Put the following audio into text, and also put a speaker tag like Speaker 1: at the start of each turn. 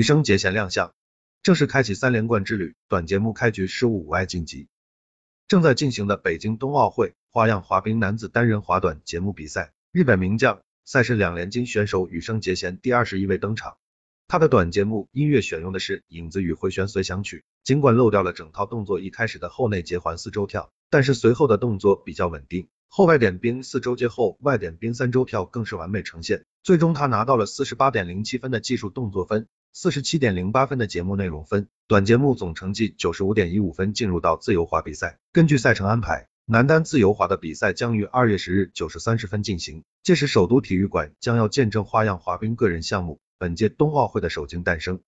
Speaker 1: 羽生结弦亮相，正式开启三连冠之旅。短节目开局失误无碍晋级。正在进行的北京冬奥会花样滑冰男子单人滑短节目比赛，日本名将、赛事两连金选手羽生结弦第二十一位登场。他的短节目音乐选用的是《影子与回旋随想曲》，尽管漏掉了整套动作一开始的后内结环四周跳，但是随后的动作比较稳定。后外点冰四周接后外点冰三周跳更是完美呈现，最终他拿到了四十八点零七分的技术动作分，四十七点零八分的节目内容分，短节目总成绩九十五点一五分，进入到自由滑比赛。根据赛程安排，男单自由滑的比赛将于二月十日九时三十分进行，届时首都体育馆将要见证花样滑冰个人项目本届冬奥会的首金诞生。